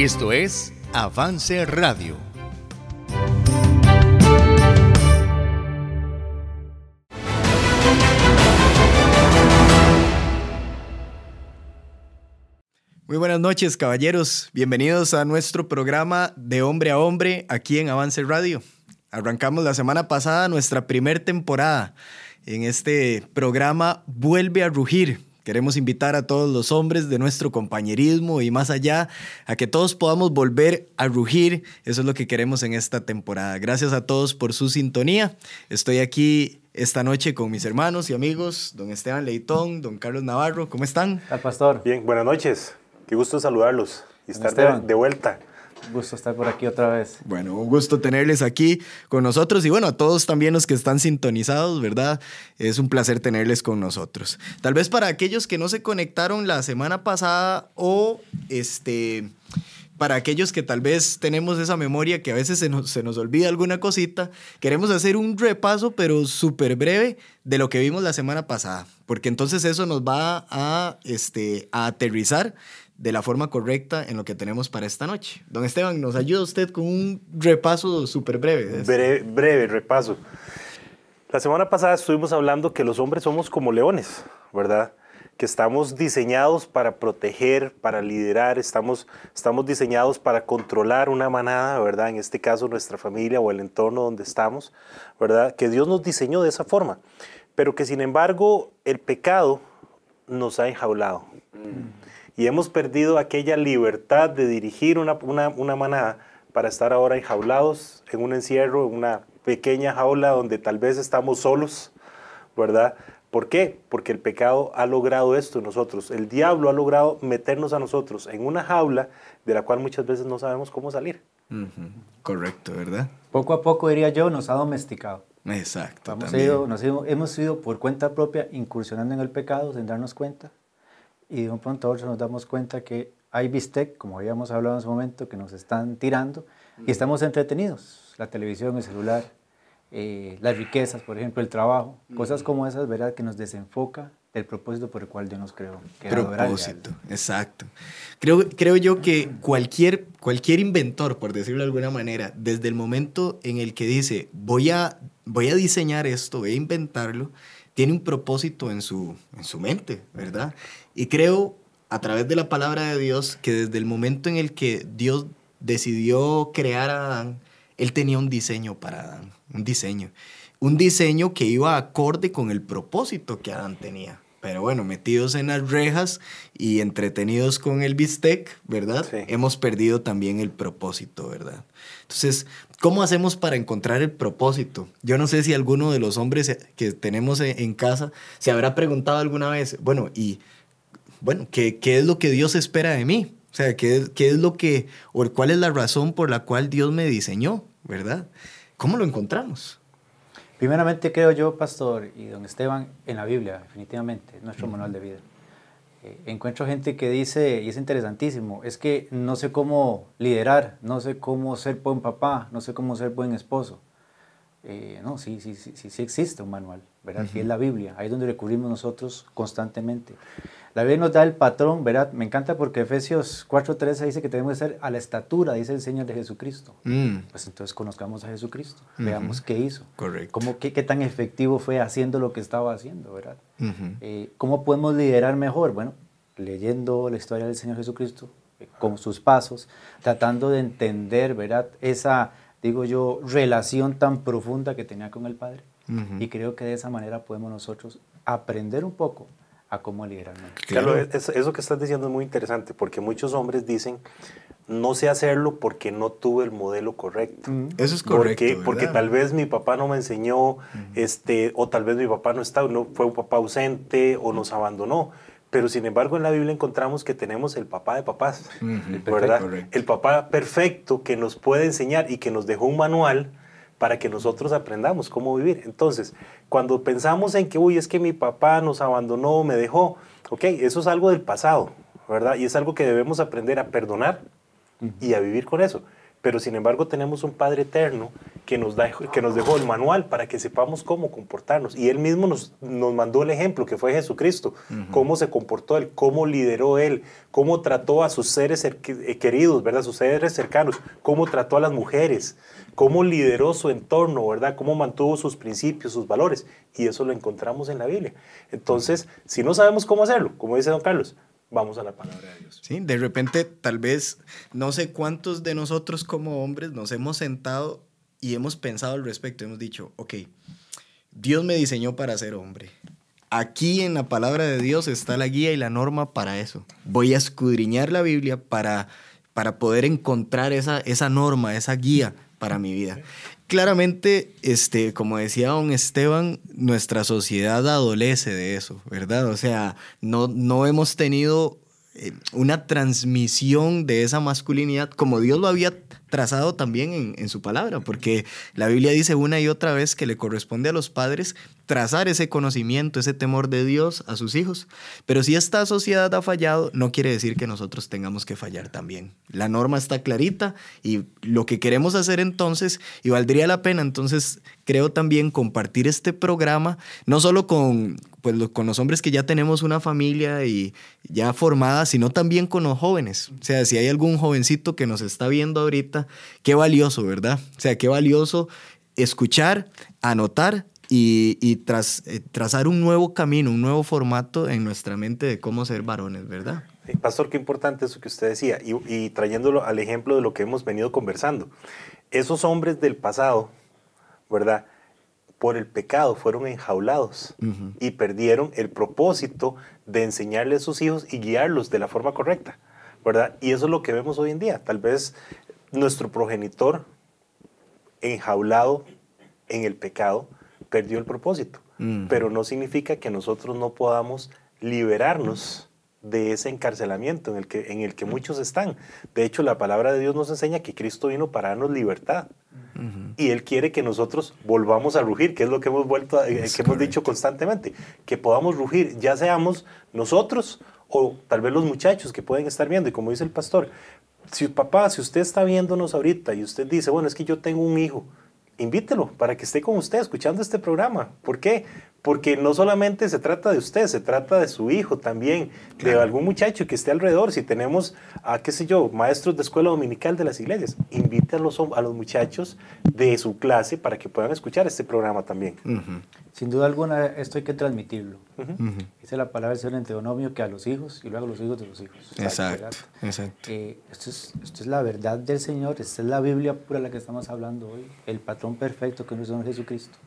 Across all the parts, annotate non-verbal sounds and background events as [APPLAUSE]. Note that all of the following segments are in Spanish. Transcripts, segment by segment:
Esto es Avance Radio. Muy buenas noches, caballeros. Bienvenidos a nuestro programa de hombre a hombre aquí en Avance Radio. Arrancamos la semana pasada nuestra primer temporada. En este programa Vuelve a Rugir. Queremos invitar a todos los hombres de nuestro compañerismo y más allá a que todos podamos volver a rugir. Eso es lo que queremos en esta temporada. Gracias a todos por su sintonía. Estoy aquí esta noche con mis hermanos y amigos, don Esteban Leitón, don Carlos Navarro. ¿Cómo están? Al pastor. Bien, buenas noches. Qué gusto saludarlos y estar de, de, vuelta. Gusto estar por aquí otra vez. Bueno, un gusto tenerles aquí con nosotros y bueno, a todos también los que están sintonizados, ¿verdad? Es un placer tenerles con nosotros. Tal vez para aquellos que no se conectaron la semana pasada o este para aquellos que tal vez tenemos esa memoria que a veces se nos, se nos olvida alguna cosita, queremos hacer un repaso, pero súper breve, de lo que vimos la semana pasada, porque entonces eso nos va a, este, a aterrizar de la forma correcta en lo que tenemos para esta noche. Don Esteban, ¿nos ayuda usted con un repaso súper breve? Breve, repaso. La semana pasada estuvimos hablando que los hombres somos como leones, ¿verdad? Que estamos diseñados para proteger, para liderar, estamos, estamos diseñados para controlar una manada, ¿verdad? En este caso nuestra familia o el entorno donde estamos, ¿verdad? Que Dios nos diseñó de esa forma, pero que sin embargo el pecado nos ha enjaulado. Mm y hemos perdido aquella libertad de dirigir una, una, una, manada para estar ahora enjaulados en un encierro, en una pequeña jaula donde tal vez estamos solos, ¿verdad? ¿Por qué? Porque el pecado ha logrado esto en nosotros. El diablo ha logrado meternos a nosotros en una jaula de la cual muchas veces no sabemos cómo salir. Uh -huh. Correcto, ¿verdad? Poco a poco, diría yo, nos ha domesticado. Exacto. Hemos ido, nos hemos ido por cuenta propia incursionando en el pecado sin darnos cuenta y de un pronto a otro nos damos cuenta que hay bistec, como habíamos hablado en su momento, que nos están tirando y estamos entretenidos. La televisión, el celular, eh, las riquezas, por ejemplo, el trabajo, cosas como esas, ¿verdad? Que nos desenfoca del propósito por el cual Dios nos creó. Que propósito, exacto. Creo, creo yo que cualquier, cualquier inventor, por decirlo de alguna manera, desde el momento en el que dice, voy a, voy a diseñar esto, voy a inventarlo, tiene un propósito en su, en su mente, ¿verdad? Y creo, a través de la palabra de Dios, que desde el momento en el que Dios decidió crear a Adán, Él tenía un diseño para Adán, un diseño. Un diseño que iba acorde con el propósito que Adán tenía. Pero bueno, metidos en las rejas y entretenidos con el bistec, ¿verdad? Sí. Hemos perdido también el propósito, ¿verdad? Entonces, ¿cómo hacemos para encontrar el propósito? Yo no sé si alguno de los hombres que tenemos en casa se habrá preguntado alguna vez, bueno, ¿y bueno, ¿qué, qué es lo que Dios espera de mí? O sea, ¿qué, ¿qué es lo que, o cuál es la razón por la cual Dios me diseñó, ¿verdad? ¿Cómo lo encontramos? Primeramente creo yo, pastor, y don Esteban, en la Biblia, definitivamente, nuestro -huh. manual de vida. Eh, encuentro gente que dice, y es interesantísimo, es que no sé cómo liderar, no sé cómo ser buen papá, no sé cómo ser buen esposo. Eh, no, sí, sí, sí, sí, sí existe un manual, ¿verdad? Uh -huh. Y es la Biblia, ahí es donde recurrimos nosotros constantemente. La Biblia nos da el patrón, ¿verdad? Me encanta porque Efesios 4.13 dice que tenemos que ser a la estatura, dice el Señor de Jesucristo. Mm. Pues entonces conozcamos a Jesucristo, uh -huh. veamos qué hizo. Correcto. Cómo, qué, qué, tan efectivo fue haciendo lo que estaba haciendo, ¿verdad? Uh -huh. eh, ¿Cómo podemos liderar mejor? Bueno, leyendo la historia del Señor Jesucristo, eh, con sus pasos, tratando de entender, ¿verdad? Esa, digo yo, relación tan profunda que tenía con el Padre. Uh -huh. Y creo que de esa manera podemos nosotros aprender un poco a cómo liderar. Claro, eso, eso que estás diciendo es muy interesante, porque muchos hombres dicen, no sé hacerlo porque no tuve el modelo correcto. Mm. Eso es correcto. Porque, porque, tal vez mi papá no me enseñó, mm. este, o tal vez mi papá no está, no, fue un papá ausente o nos abandonó. Pero sin embargo en la Biblia encontramos que tenemos el papá de papás, mm -hmm. ¿verdad? Perfecto, el papá perfecto que nos puede enseñar y que nos dejó un manual para que nosotros aprendamos cómo vivir. Entonces, cuando pensamos en que, uy, es que mi papá nos abandonó, me dejó, ok, eso es algo del pasado, ¿verdad? Y es algo que debemos aprender a perdonar y a vivir con eso. Pero sin embargo tenemos un Padre eterno que nos, da, que nos dejó el manual para que sepamos cómo comportarnos. Y Él mismo nos, nos mandó el ejemplo, que fue Jesucristo, cómo se comportó Él, cómo lideró Él, cómo trató a sus seres eh, queridos, ¿verdad? Sus seres cercanos, cómo trató a las mujeres, cómo lideró su entorno, ¿verdad? Cómo mantuvo sus principios, sus valores. Y eso lo encontramos en la Biblia. Entonces, si no sabemos cómo hacerlo, como dice don Carlos, vamos a la palabra de Dios. Sí, de repente, tal vez, no sé cuántos de nosotros como hombres nos hemos sentado y hemos pensado al respecto. Hemos dicho, ok, Dios me diseñó para ser hombre. Aquí en la palabra de Dios está la guía y la norma para eso. Voy a escudriñar la Biblia para, para poder encontrar esa, esa norma, esa guía para mi vida. Claramente, este, como decía don Esteban, nuestra sociedad adolece de eso, ¿verdad? O sea, no, no hemos tenido eh, una transmisión de esa masculinidad como Dios lo había trazado también en, en, su palabra, porque la Biblia dice una y otra vez que le corresponde a los padres trazar ese conocimiento, ese temor de Dios a sus hijos. Pero si esta sociedad ha fallado, no quiere decir que nosotros tengamos que fallar también. La norma está clarita y lo que queremos hacer entonces, y valdría la pena entonces, creo también compartir este programa, no solo con, pues, con los hombres que ya tenemos una familia y ya formada, sino también con los jóvenes. O sea, si hay algún jovencito que nos está viendo ahorita, qué valioso, ¿verdad? O sea, qué valioso escuchar, anotar y, tras, eh, trazar un nuevo camino, un nuevo formato en nuestra mente de cómo ser varones, ¿verdad? pastor, qué importante eso que usted decía, y, y, trayéndolo al ejemplo de lo que hemos venido conversando. Esos hombres del pasado, ¿verdad? Por el pecado fueron enjaulados y perdieron el propósito de enseñarle a sus hijos y guiarlos de la forma correcta, ¿verdad? Y eso es lo que vemos hoy en día. Tal vez nuestro progenitor enjaulado en el pecado, perdió el propósito. Mm. Pero no significa que nosotros no podamos liberarnos de ese encarcelamiento en el, que, en el que muchos están. De hecho, la palabra de Dios nos enseña que Cristo vino para darnos libertad. Y Él quiere que nosotros volvamos a rugir, que es lo que hemos, vuelto que hemos dicho constantemente, que podamos rugir, ya seamos nosotros o tal vez los muchachos que pueden estar viendo. Y como dice el pastor, si papá, si usted está viéndonos ahorita y usted dice, bueno, es que yo tengo un hijo invítelo para que esté con usted escuchando este programa. ¿Por qué? Porque no solamente se trata de usted, se trata de su hijo también, de algún muchacho que esté alrededor. Si tenemos, a qué sé yo, maestros de escuela dominical de las iglesias, invite a los, a los muchachos de su clase para que puedan escuchar este programa también. Sin duda alguna, esto hay que transmitirlo. Dice la palabra del Señor en Teonomio que a los hijos y luego a los hijos de los hijos. Exacto. exacto. Eh, esto, es, esto es la verdad del Señor, esta es la Biblia pura la que estamos hablando hoy, el patrón perfecto que es nuestro Señor Jesucristo.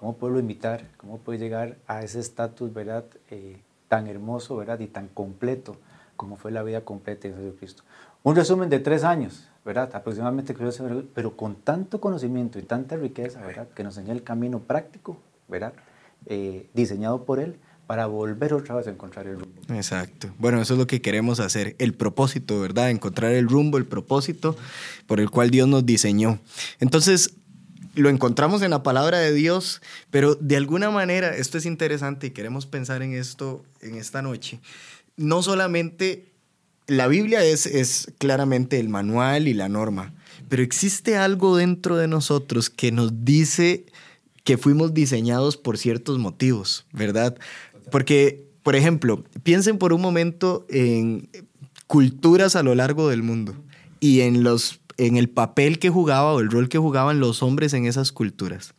¿Cómo puedo imitar? ¿Cómo puedo llegar a ese estatus, verdad, eh, tan hermoso, verdad, y tan completo como fue la vida completa de Jesucristo? Un resumen de tres años, ¿verdad? Aproximadamente, pero con tanto conocimiento y tanta riqueza, ¿verdad? Que nos enseña el camino práctico, ¿verdad? Eh, diseñado por Él para volver otra vez a encontrar el rumbo. Exacto. Bueno, eso es lo que queremos hacer, el propósito, ¿verdad? Encontrar el rumbo, el propósito por el cual Dios nos diseñó. Entonces, lo encontramos en la palabra de Dios, pero de alguna manera, esto es interesante y queremos pensar en esto en esta noche, no solamente la Biblia es, es claramente el manual y la norma, pero existe algo dentro de nosotros que nos dice que fuimos diseñados por ciertos motivos, ¿verdad? Porque, por ejemplo, piensen por un momento en culturas a lo largo del mundo y en los en el papel que jugaba o el rol que jugaban los hombres en esas culturas.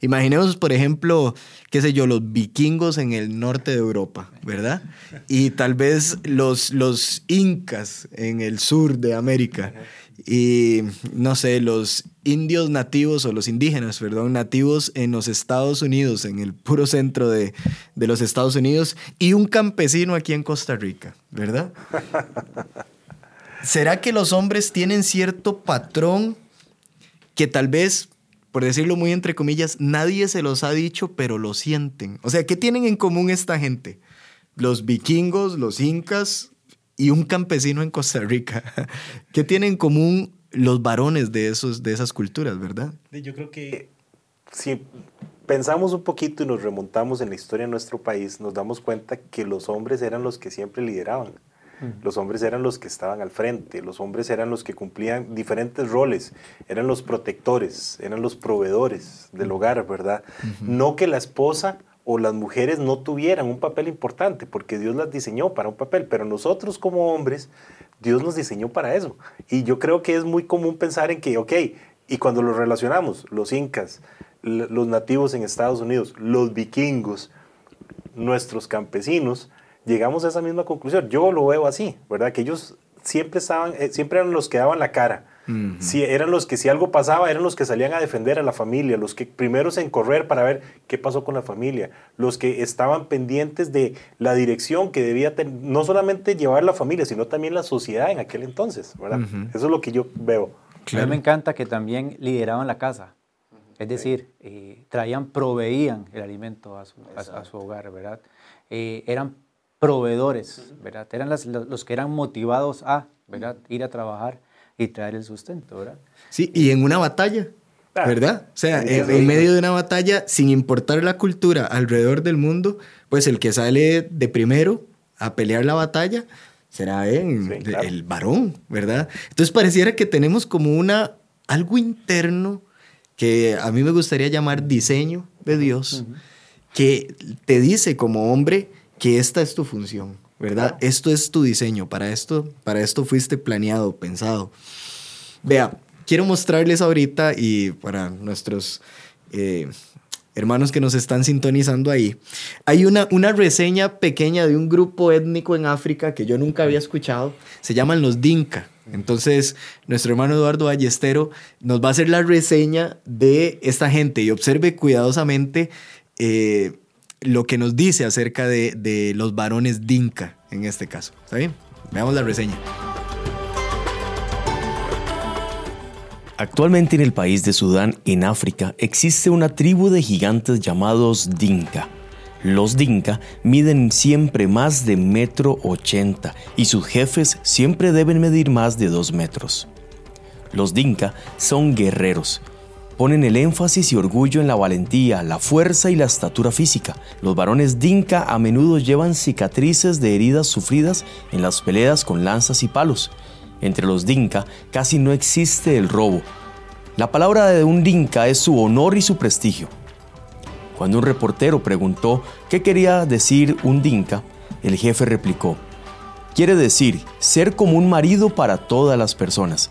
Imaginemos, por ejemplo, qué sé yo, los vikingos en el norte de Europa, ¿verdad? Y tal vez los, los incas en el sur de América. Y no sé, los indios nativos o los indígenas, perdón, nativos en los Estados Unidos, en el puro centro de, de los Estados Unidos, y un campesino aquí en Costa Rica, ¿verdad? ¿Será que los hombres tienen cierto patrón que tal vez, por decirlo muy entre comillas, nadie se los ha dicho, pero lo sienten? O sea, ¿qué tienen en común esta gente? Los vikingos, los incas y un campesino en Costa Rica. [LAUGHS] ¿Qué tienen en común los varones de, esos, de esas culturas, verdad? Yo creo que si pensamos un poquito y nos remontamos en la historia de nuestro país, nos damos cuenta que los hombres eran los que siempre lideraban Los hombres eran los que estaban al frente, los hombres eran los que cumplían diferentes roles, eran los protectores, eran los proveedores del hogar, ¿verdad? No que la esposa o las mujeres no tuvieran un papel importante, porque Dios las diseñó para un papel, pero nosotros como hombres, Dios nos diseñó para eso. Y yo creo que es muy común pensar en que, ok, y cuando lo relacionamos, los incas, los nativos en Estados Unidos, los vikingos, nuestros campesinos, llegamos a esa misma conclusión. Yo lo veo así, ¿verdad? Que ellos siempre, estaban, eh, siempre eran los que daban la cara. si, eran los que si algo pasaba, eran los que salían a defender a la familia, los que primeros en correr para ver qué pasó con la familia, los que estaban pendientes de la dirección que debía tener, no solamente llevar la familia, sino también la sociedad en aquel entonces, ¿verdad? Eso es lo que yo veo. A mí me encanta que también lideraban la casa. Es decir, eh, traían, proveían el alimento a su, a, su hogar, ¿verdad? Eh, eran proveedores, ¿verdad? Eran los que eran motivados a, ¿verdad? Ir a trabajar y traer el sustento, ¿verdad? Sí, y en una batalla, ah, ¿verdad? O sea, en, medio de una batalla, sin importar la cultura alrededor del mundo, pues el que sale de primero a pelear la batalla será el varón, ¿verdad? Entonces pareciera que tenemos como una, algo interno que a mí me gustaría llamar diseño de Dios, que te dice como hombre, que esta es tu función, ¿verdad? Esto es tu diseño, para esto, para esto fuiste planeado, pensado. Vea, quiero mostrarles ahorita y para nuestros eh, hermanos que nos están sintonizando ahí, hay una, una reseña pequeña de un grupo étnico en África que yo nunca había escuchado, se llaman los Dinka. Entonces, nuestro hermano Eduardo Ballestero nos va a hacer la reseña de esta gente y observe cuidadosamente eh, lo que nos dice acerca de, los varones Dinka en este caso. ¿Está bien? Veamos la reseña. Actualmente en el país de Sudán, en África, existe una tribu de gigantes llamados Dinka. Los Dinka miden siempre más de metro ochenta y sus jefes siempre deben medir más de dos metros. Los Dinka son guerreros, ponen el énfasis y orgullo en la valentía, la fuerza y la estatura física. Los varones Dinka a menudo llevan cicatrices de heridas sufridas en las peleas con lanzas y palos. Entre los Dinka casi no existe el robo. La palabra de un Dinka es su honor y su prestigio. Cuando un reportero preguntó qué quería decir un Dinka, el jefe replicó, quiere decir ser como un marido para todas las personas.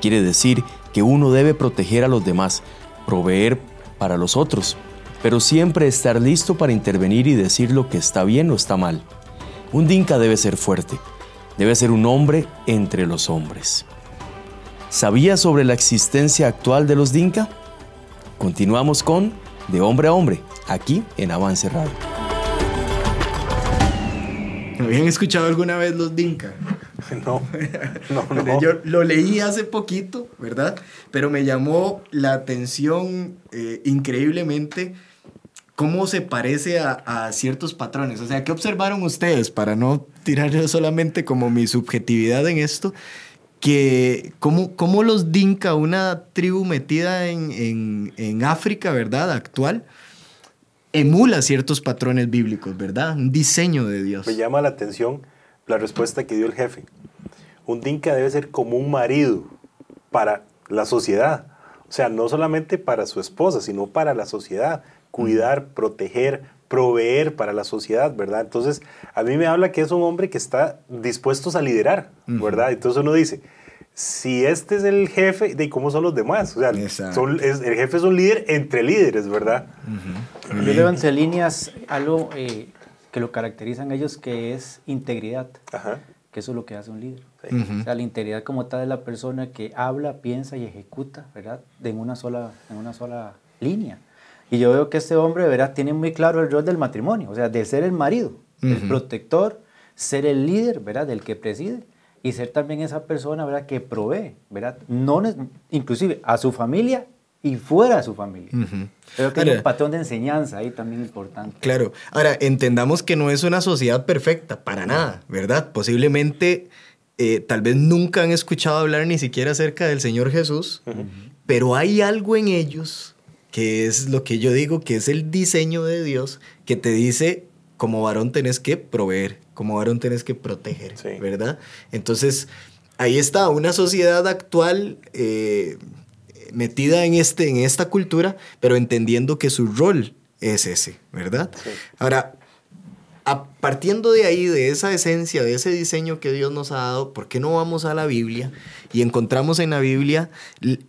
Quiere decir que uno debe proteger a los demás, proveer para los otros, pero siempre estar listo para intervenir y decir lo que está bien o está mal. Un Dinka debe ser fuerte, debe ser un hombre entre los hombres. ¿Sabía sobre la existencia actual de los Dinka? Continuamos con De Hombre a Hombre, aquí en Avance Radio. ¿Habían escuchado alguna vez los Dinka? [LAUGHS] No, no, no. Yo lo leí hace poquito, ¿verdad? Pero me llamó la atención eh, increíblemente cómo se parece a, ciertos patrones. O sea, ¿qué observaron ustedes para no tirar solamente como mi subjetividad en esto? Que cómo, cómo los Dinka, una tribu metida en, en, en África, ¿verdad? Actual, emula ciertos patrones bíblicos, ¿verdad? Un diseño de Dios. Me llama la atención la respuesta que dio el jefe. Un dinka debe ser como un marido para la sociedad. O sea, no solamente para su esposa, sino para la sociedad. Cuidar, proteger, proveer para la sociedad, ¿verdad? Entonces, a mí me habla que es un hombre que está dispuesto a liderar, ¿verdad? Entonces uno dice, si este es el jefe, ¿de cómo son los demás? O sea, el jefe es un líder entre líderes, ¿verdad? Yo leo entre líneas algo eh, que lo caracterizan ellos, que es integridad. Que eso es lo que hace un líder. O sea, la integridad como tal es la persona que habla, piensa y ejecuta, ¿verdad? De en una sola, en una sola línea. Y yo veo que este hombre, ¿verdad? Tiene muy claro el rol del matrimonio, o sea, de ser el marido, el protector, ser el líder, ¿verdad? Del que preside y ser también esa persona, ¿verdad? Que provee, ¿verdad? No, inclusive a su familia y fuera de su familia. Creo que hay un patrón de enseñanza ahí también importante. Claro. Ahora, entendamos que no es una sociedad perfecta, para nada, ¿verdad? Posiblemente, eh, tal vez nunca han escuchado hablar ni siquiera acerca del Señor Jesús, pero hay algo en ellos que es lo que yo digo, que es el diseño de Dios, que te dice, como varón tenés que proveer, como varón tenés que proteger, Sí. ¿verdad? Entonces, ahí está una sociedad actual eh, metida en, este, en esta cultura, pero entendiendo que su rol es ese, ¿verdad? Sí. Ahora, a- partiendo de ahí, de esa esencia, de ese diseño que Dios nos ha dado, ¿por qué no vamos a la Biblia y encontramos en la Biblia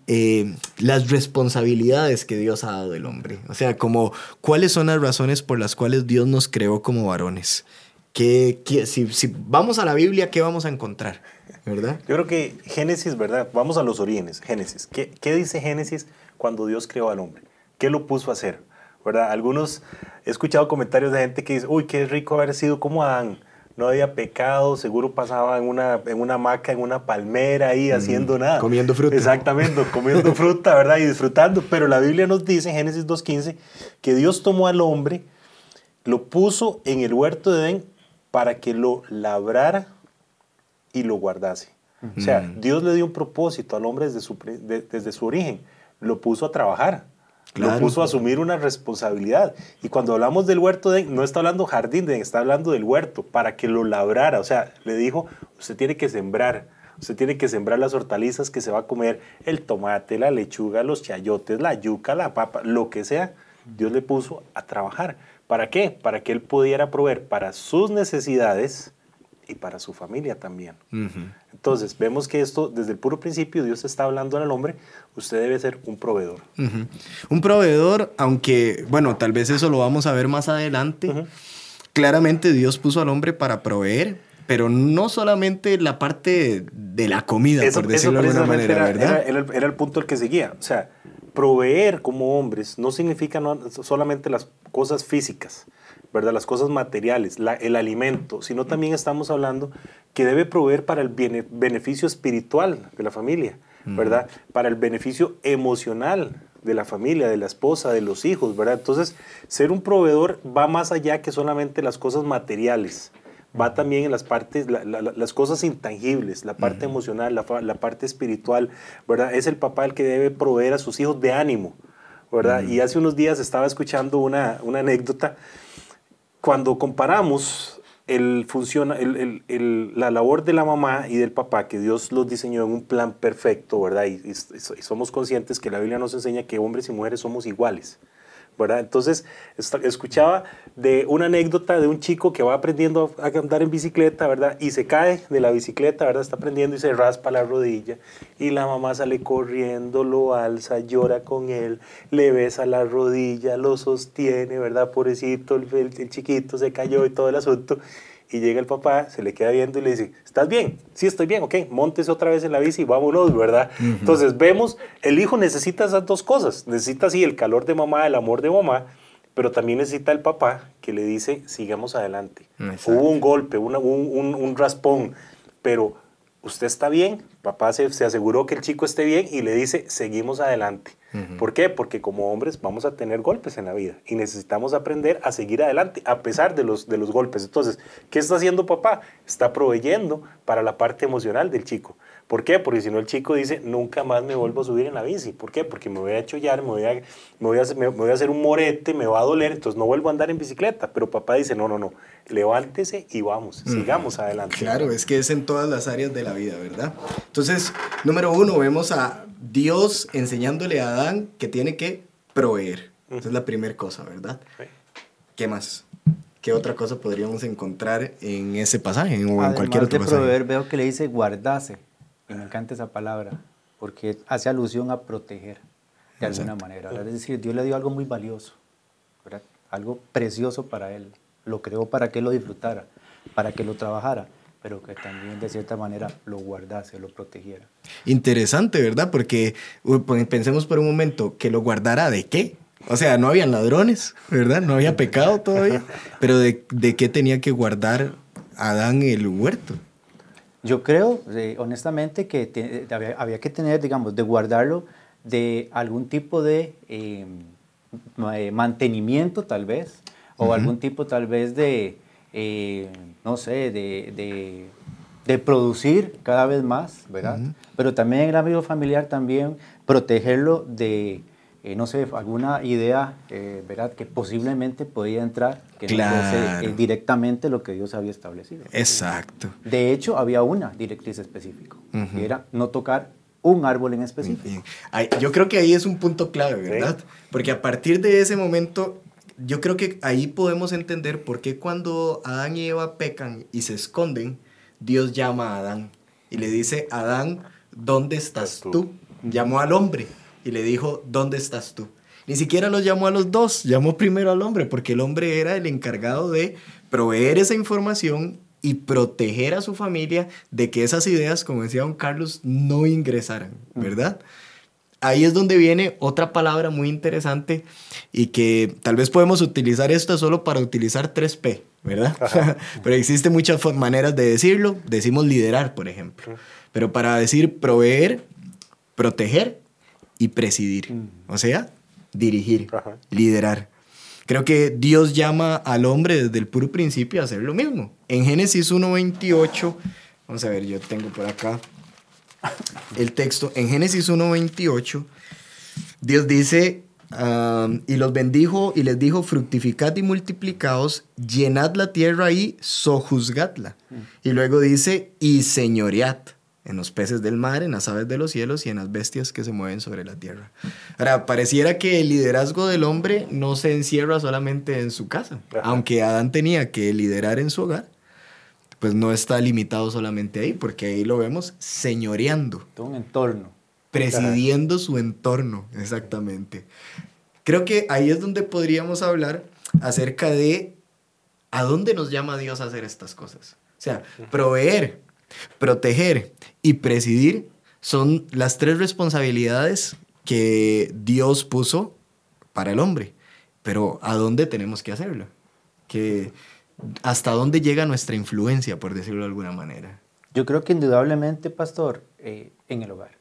eh, las responsabilidades que Dios ha dado del hombre? O sea, como cuáles son las razones por las cuales Dios nos creó como varones. ¿Qué, qué- si, si vamos a la Biblia, ¿qué vamos a encontrar? ¿Verdad? Yo creo que Génesis, ¿verdad? Vamos a los orígenes. Génesis. ¿Qué, qué dice Génesis cuando Dios creó al hombre? ¿Qué lo puso a hacer? ¿Verdad? Algunos, he escuchado comentarios de gente que dice, uy, qué rico haber sido como Adán. No había pecado, seguro pasaba en una, en una hamaca, en una palmera ahí haciendo nada. comiendo fruta. Exactamente, comiendo [LAUGHS] fruta, ¿verdad? Y disfrutando. Pero la Biblia nos dice, en Génesis 2.15, que Dios tomó al hombre, lo puso en el huerto de Edén para que lo labrara y lo guardase. O sea, Dios le dio un propósito al hombre desde su, de- desde su origen. Lo puso a trabajar. Claro. Lo puso a asumir una responsabilidad. Y cuando hablamos del huerto, de, no está hablando jardín, de, está hablando del huerto, para que lo labrara. O sea, le dijo, usted tiene que sembrar. Usted tiene que sembrar las hortalizas que se va a comer, el tomate, la lechuga, los chayotes, la yuca, la papa, lo que sea. Dios le puso a trabajar. ¿Para qué? Para que él pudiera proveer para sus necesidades y para su familia también. Entonces, vemos que esto, desde el puro principio, Dios está hablando al hombre, usted debe ser un proveedor. Un proveedor, aunque, bueno, tal vez eso lo vamos a ver más adelante. Claramente Dios puso al hombre para proveer, pero no solamente la parte de la comida, por decirlo de alguna manera, era, ¿verdad? era- era el, era el punto al que seguía. O sea, proveer como hombres no significa no- solamente las cosas físicas, ¿verdad? Las cosas materiales, la- el alimento, sino también estamos hablando que debe proveer para el bene- beneficio espiritual de la familia, ¿verdad? Para el beneficio emocional de la familia, de la esposa, de los hijos, ¿verdad? Entonces, ser un proveedor va más allá que solamente las cosas materiales va también en las partes, la- la- la- las cosas intangibles, la parte emocional, la, la parte espiritual, ¿verdad? Es el papá el que debe proveer a sus hijos de ánimo, ¿verdad? Y hace unos días estaba escuchando una, una anécdota, cuando comparamos el funciona, el- el- el- la labor de la mamá y del papá, que Dios los diseñó en un plan perfecto, ¿verdad? Y, y- y somos conscientes que la Biblia nos enseña que hombres y mujeres somos iguales. ¿Verdad? Entonces, escuchaba de una anécdota de un chico que va aprendiendo a andar en bicicleta, ¿verdad? Y se cae de la bicicleta, ¿verdad? Está aprendiendo y se raspa la rodilla. Y la mamá sale corriendo, lo alza, llora con él, le besa la rodilla, lo sostiene, ¿verdad? Pobrecito, el- el chiquito se cayó y todo el asunto. Y llega el papá, se le queda viendo y le dice, ¿estás bien? Sí, estoy bien, ok, montese otra vez en la bici y vámonos, ¿verdad? Entonces vemos, el hijo necesita esas dos cosas, necesita sí el calor de mamá, el amor de mamá, pero también necesita el papá que le dice, sigamos adelante. Exacto. Hubo un golpe, una- un, un- un raspón, pero usted está bien, papá se, se aseguró que el chico esté bien y le dice, seguimos adelante. ¿Por qué? Porque como hombres vamos a tener golpes en la vida y necesitamos aprender a seguir adelante a pesar de los, de los golpes. Entonces, ¿qué está haciendo papá? Está proveyendo para la parte emocional del chico. ¿Por qué? Porque si no el chico dice, nunca más me vuelvo a subir en la bici. ¿Por qué? Porque me voy a chollar, me voy a, me voy a, hacer- me voy a hacer un morete, me va a doler, entonces no vuelvo a andar en bicicleta. Pero papá dice, no, no, no, levántese y vamos, sigamos adelante. Claro, es que es en todas las áreas de la vida, ¿verdad? Entonces, número uno, vemos a Dios enseñándole a Adán que tiene que proveer. Esa es la primera cosa, ¿verdad? ¿Qué más? ¿Qué otra cosa podríamos encontrar en ese pasaje o en Además cualquier otro de pasaje? proveer, veo que le dice guardase. Y me encanta esa palabra, porque hace alusión a proteger, de alguna manera. ¿verdad? Es decir, Dios le dio algo muy valioso, ¿verdad? algo precioso para él. Lo creó para que lo disfrutara, para que lo trabajara, pero que también de cierta manera lo guardase, lo protegiera. Interesante, ¿verdad? Porque pues, pensemos por un momento, que lo guardara de qué? O sea, no habían ladrones, ¿verdad? No había pecado todavía. [LAUGHS] Pero de, de qué tenía que guardar Adán el huerto? Yo creo, eh, honestamente, que te- había, había que tener, digamos, de guardarlo de algún tipo de eh, ma- eh, mantenimiento, tal vez, o algún tipo, tal vez, de, eh, no sé, de, de, de producir cada vez más, ¿verdad? Pero también el ámbito familiar, también protegerlo de, eh, no sé, alguna idea, eh, ¿verdad? Que posiblemente podía entrar, que no Claro. eh, directamente lo que Dios había establecido. Exacto. De hecho, había una directriz específica, Ujú. que era no tocar un árbol en específico. Yo creo que ahí es un punto clave, ¿verdad? Porque a partir de ese momento, yo creo que ahí podemos entender por qué cuando Adán y Eva pecan y se esconden, Dios llama a Adán y le dice, Adán, ¿dónde estás tú. tú? Llamó al hombre y le dijo, ¿dónde estás tú? Ni siquiera los llamó a los dos, llamó primero al hombre, porque el hombre era el encargado de proveer esa información y proteger a su familia de que esas ideas, como decía don Carlos, no ingresaran, ¿verdad? Ahí es donde viene otra palabra muy interesante y que tal vez podemos utilizar esto solo para utilizar 3P, ¿verdad? [LAUGHS] Pero existen muchas maneras de decirlo. Decimos liderar, por ejemplo. Pero para decir proveer, proteger y presidir. O sea, dirigir, Ajá. liderar. Creo que Dios llama al hombre desde el puro principio a hacer lo mismo. En Génesis 1.28, vamos a ver, yo tengo por acá el texto. En Génesis 1.28, Dios dice, um, y los bendijo y les dijo, fructificad y multiplicaos, llenad la tierra y sojuzgadla. Y luego dice, y señoread en los peces del mar, en las aves de los cielos y en las bestias que se mueven sobre la tierra. Ahora, pareciera que el liderazgo del hombre no se encierra solamente en su casa, Ajá. aunque Adán tenía que liderar en su hogar, pues no está limitado solamente ahí, porque ahí lo vemos señoreando Todo un entorno. presidiendo su entorno, exactamente. Creo que ahí es donde podríamos hablar acerca de a dónde nos llama Dios a hacer estas cosas. O sea, proveer, proteger y presidir son las tres responsabilidades que Dios puso para el hombre. Pero ¿a dónde tenemos que hacerlo? Que, ¿Hasta dónde llega nuestra influencia, por decirlo de alguna manera? Yo creo que indudablemente, pastor, eh, en el hogar.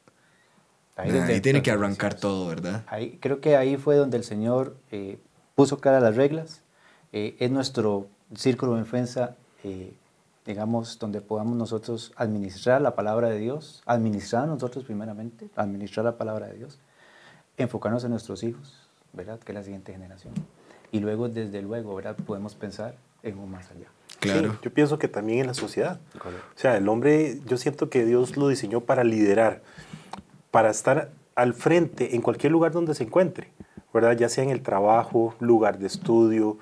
Ahí, tiene que arrancar todo, ¿verdad? Ahí, creo que ahí fue donde el Señor eh, puso cara a las reglas. Eh, es nuestro círculo de influencia, eh, digamos, donde podamos nosotros administrar la palabra de Dios, administrar a nosotros primeramente, administrar la palabra de Dios, enfocarnos en nuestros hijos, ¿verdad? Que es la siguiente generación. Y luego, desde luego, ¿verdad? Podemos pensar en un más allá. Claro. Sí, yo pienso que también en la sociedad. Correcto. O sea, el hombre, yo siento que Dios lo diseñó para liderar, para estar al frente en cualquier lugar donde se encuentre, ¿verdad? Ya sea en el trabajo, lugar de estudio,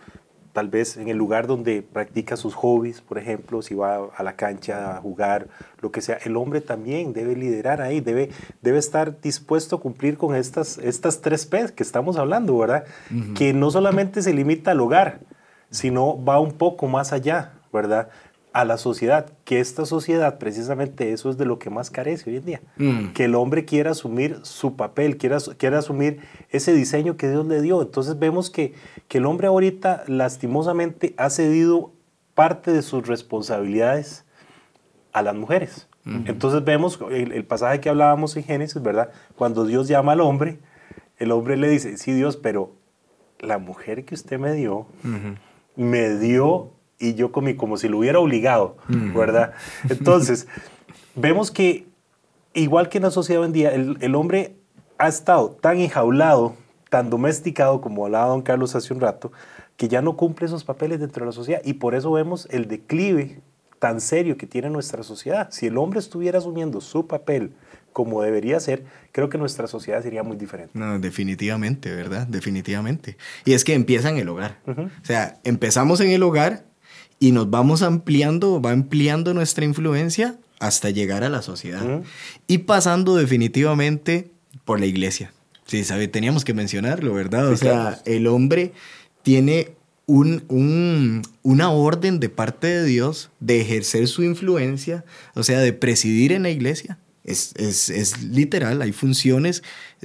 tal vez en el lugar donde practica sus hobbies, por ejemplo, si va a la cancha a jugar, lo que sea. El hombre también debe liderar ahí, debe, debe estar dispuesto a cumplir con estas, estas tres P que estamos hablando, ¿verdad? Que no solamente se limita al hogar, sino va un poco más allá, ¿verdad? A la sociedad, que esta sociedad precisamente eso es de lo que más carece hoy en día, Mm. que el hombre quiera asumir su papel, quiera, quiera asumir ese diseño que Dios le dio. Entonces vemos que, que el hombre ahorita lastimosamente ha cedido parte de sus responsabilidades a las mujeres. Entonces vemos el, el pasaje que hablábamos en Génesis, ¿verdad? Cuando Dios llama al hombre, el hombre le dice, sí Dios, pero la mujer que usted me dio, me dio y yo comí como si lo hubiera obligado, ¿verdad? Entonces, [LAUGHS] vemos que igual que en la sociedad hoy en día, el, el hombre ha estado tan enjaulado, tan domesticado, como hablaba don Carlos hace un rato, que ya no cumple esos papeles dentro de la sociedad y por eso vemos el declive tan serio que tiene nuestra sociedad. Si el hombre estuviera asumiendo su papel como debería ser, creo que nuestra sociedad sería muy diferente. No, definitivamente, ¿verdad? Definitivamente. Y es que empieza en el hogar. Ujú. O sea, empezamos en el hogar y nos vamos ampliando, va ampliando nuestra influencia hasta llegar a la sociedad. Y pasando definitivamente por la iglesia. Sí, sabe, teníamos que mencionarlo, ¿verdad? o Sí, sea, claro. el hombre tiene un, un- una orden de parte de Dios de ejercer su influencia, o sea, de presidir en la iglesia. Es, es- es literal, hay funciones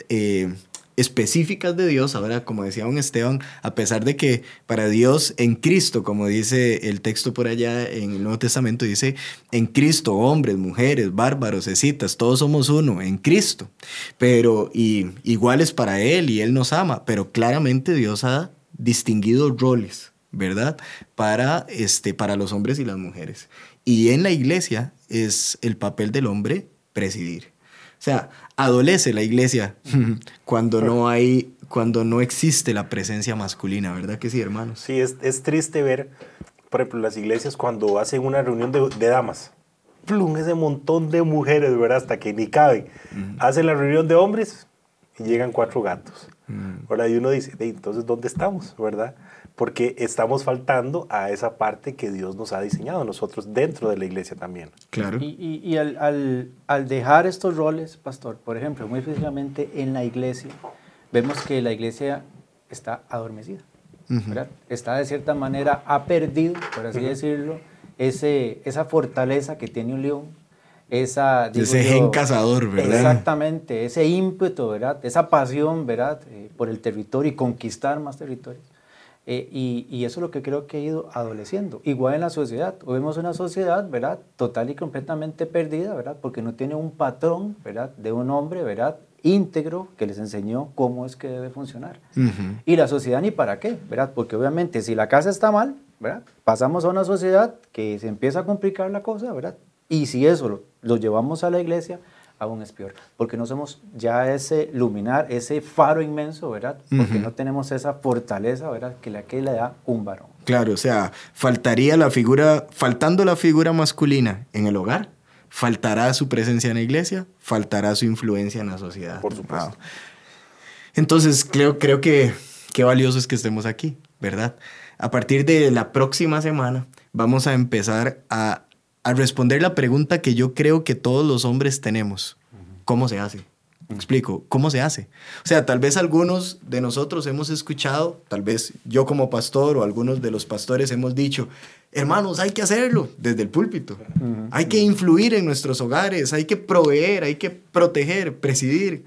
eh, específicas de Dios. Ahora, como decía un Esteban, a pesar de que para Dios en Cristo, como dice el texto por allá en el Nuevo Testamento, dice, en Cristo, hombres, mujeres, bárbaros, escitas, todos somos uno, en Cristo. Pero, y iguales para Él y Él nos ama, pero claramente Dios ha distinguido roles, ¿verdad? Para, este, para los hombres y las mujeres. Y en la iglesia es el papel del hombre presidir. O sea, adolece la iglesia [LAUGHS] cuando no hay, cuando no existe la presencia masculina, ¿verdad que sí, hermanos? Sí, es, es triste ver, por ejemplo, las iglesias cuando hacen una reunión de, de damas. Plum, ese montón de mujeres, ¿verdad? Hasta que ni caben. Hacen la reunión de hombres y llegan cuatro gatos. ¿verdad? Y uno dice, "Ey, entonces, ¿dónde estamos? ¿Verdad? Porque estamos faltando a esa parte que Dios nos ha diseñado nosotros dentro de la iglesia también. Claro. Y, y- y al, al- al dejar estos roles, pastor, por ejemplo, muy específicamente en la iglesia, vemos que la iglesia está adormecida. ¿verdad? Está de cierta manera, ha perdido, por así decirlo, ese, esa fortaleza que tiene un león, esa... digo Ese yo, gen cazador, ¿verdad? Exactamente, ese ímpetu, ¿verdad? Esa pasión, ¿verdad? Eh, por el territorio y conquistar más territorios. Eh, y, y eso es lo que creo que ha ido adoleciendo. Igual en la sociedad. Hoy vemos una sociedad, ¿verdad? Total y completamente perdida, ¿verdad? Porque no tiene un patrón, ¿verdad? De un hombre, ¿verdad? íntegro que les enseñó cómo es que debe funcionar. Ujú. Y la sociedad ni para qué, ¿verdad? Porque obviamente si la casa está mal, ¿verdad? Pasamos a una sociedad que se empieza a complicar la cosa, ¿verdad? Y si eso lo, lo llevamos a la iglesia, aún es peor, porque no somos ya ese luminar, ese faro inmenso, ¿verdad? Porque no tenemos esa fortaleza, ¿verdad? Que la que le da un varón. Claro, o sea, faltaría la figura, faltando la figura masculina en el hogar, faltará su presencia en la iglesia, faltará su influencia en la sociedad. Por supuesto. Wow. Entonces, creo, creo que qué valioso es que estemos aquí, ¿verdad? A partir de la próxima semana vamos a empezar a, a responder la pregunta que yo creo que todos los hombres tenemos. ¿Cómo se hace? Me explico, ¿cómo se hace? O sea, tal vez algunos de nosotros hemos escuchado, tal vez yo como pastor o algunos de los pastores hemos dicho, hermanos, hay que hacerlo desde el púlpito. Hay que influir en nuestros hogares, hay que proveer, hay que proteger, presidir.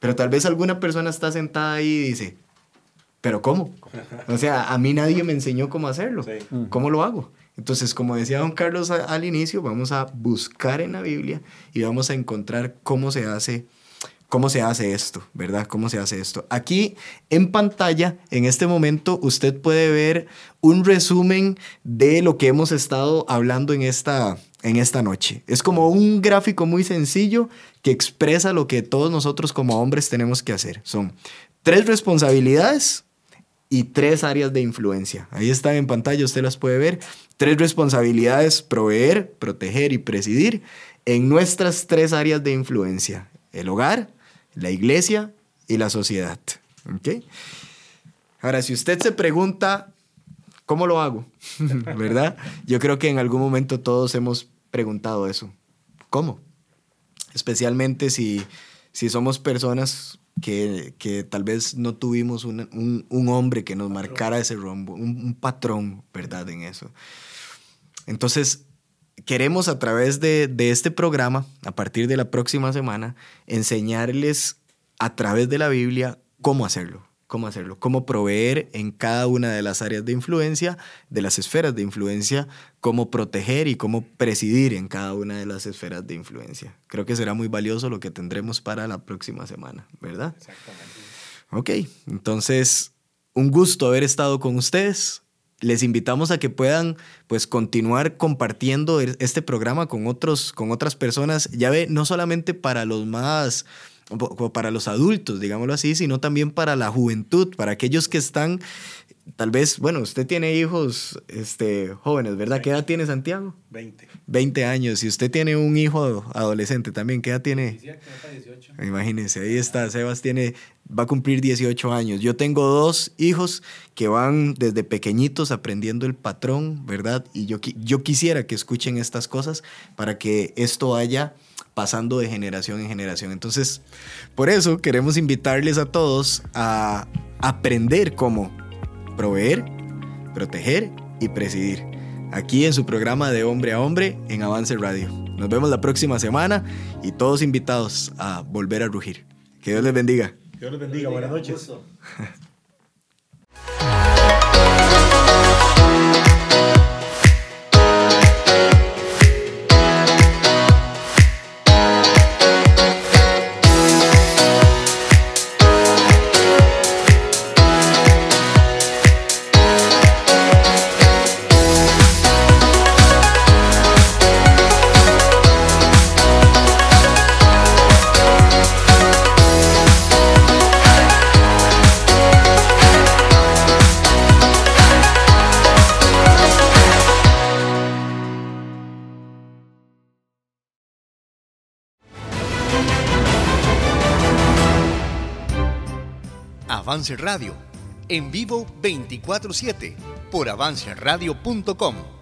Pero tal vez alguna persona está sentada ahí y dice, ¿pero cómo? O sea, a mí nadie me enseñó cómo hacerlo. Sí. ¿Cómo lo hago? Entonces, como decía don Carlos a- al inicio, vamos a buscar en la Biblia y vamos a encontrar cómo se hace cómo se hace esto, ¿verdad? ¿Cómo se hace esto? Aquí en pantalla, en este momento, usted puede ver un resumen de lo que hemos estado hablando en esta, en esta noche. Es como un gráfico muy sencillo que expresa lo que todos nosotros como hombres tenemos que hacer. Son tres responsabilidades y tres áreas de influencia. Ahí están en pantalla, usted las puede ver. Tres responsabilidades, proveer, proteger y presidir en nuestras tres áreas de influencia. El hogar, la iglesia y la sociedad. Ahora, si usted se pregunta, ¿cómo lo hago? [LAUGHS] ¿Verdad? Yo creo que en algún momento todos hemos preguntado eso. ¿Cómo? Especialmente si, si somos personas que, que tal vez no tuvimos un, un hombre que nos marcara ese rombo, un, un patrón, ¿verdad? En eso. Entonces, queremos a través de, de este programa, a partir de la próxima semana, enseñarles a través de la Biblia cómo hacerlo. Cómo hacerlo, cómo proveer en cada una de las áreas de influencia, de las esferas de influencia, cómo proteger y cómo presidir en cada una de las esferas de influencia. Creo que será muy valioso lo que tendremos para la próxima semana, ¿verdad? Ok, entonces, un gusto haber estado con ustedes. Les invitamos a que puedan pues continuar compartiendo este programa con otros con otras personas, ya ve, no solamente para los más para los adultos, digámoslo así, sino también para la juventud, para aquellos que están tal vez, bueno, usted tiene hijos este jóvenes, ¿verdad? ¿Qué edad tiene Santiago? 20. 20 años. Si usted tiene un hijo adolescente también, ¿qué edad tiene? Imagínense, ahí está, Sebas tiene, va a cumplir 18 años. Yo tengo dos hijos que van desde pequeñitos aprendiendo el patrón, ¿verdad? Y yo, yo quisiera que escuchen estas cosas para que esto vaya pasando de generación en generación. Entonces, por eso queremos invitarles a todos a aprender cómo proveer, proteger y presidir. Aquí en su programa de hombre a hombre en Avance Radio. Nos vemos la próxima semana y todos invitados a volver a rugir. Que Dios les bendiga. Dios les bendiga. Buenas noches. Avance Radio, en vivo 24/7 por avanceradio.com.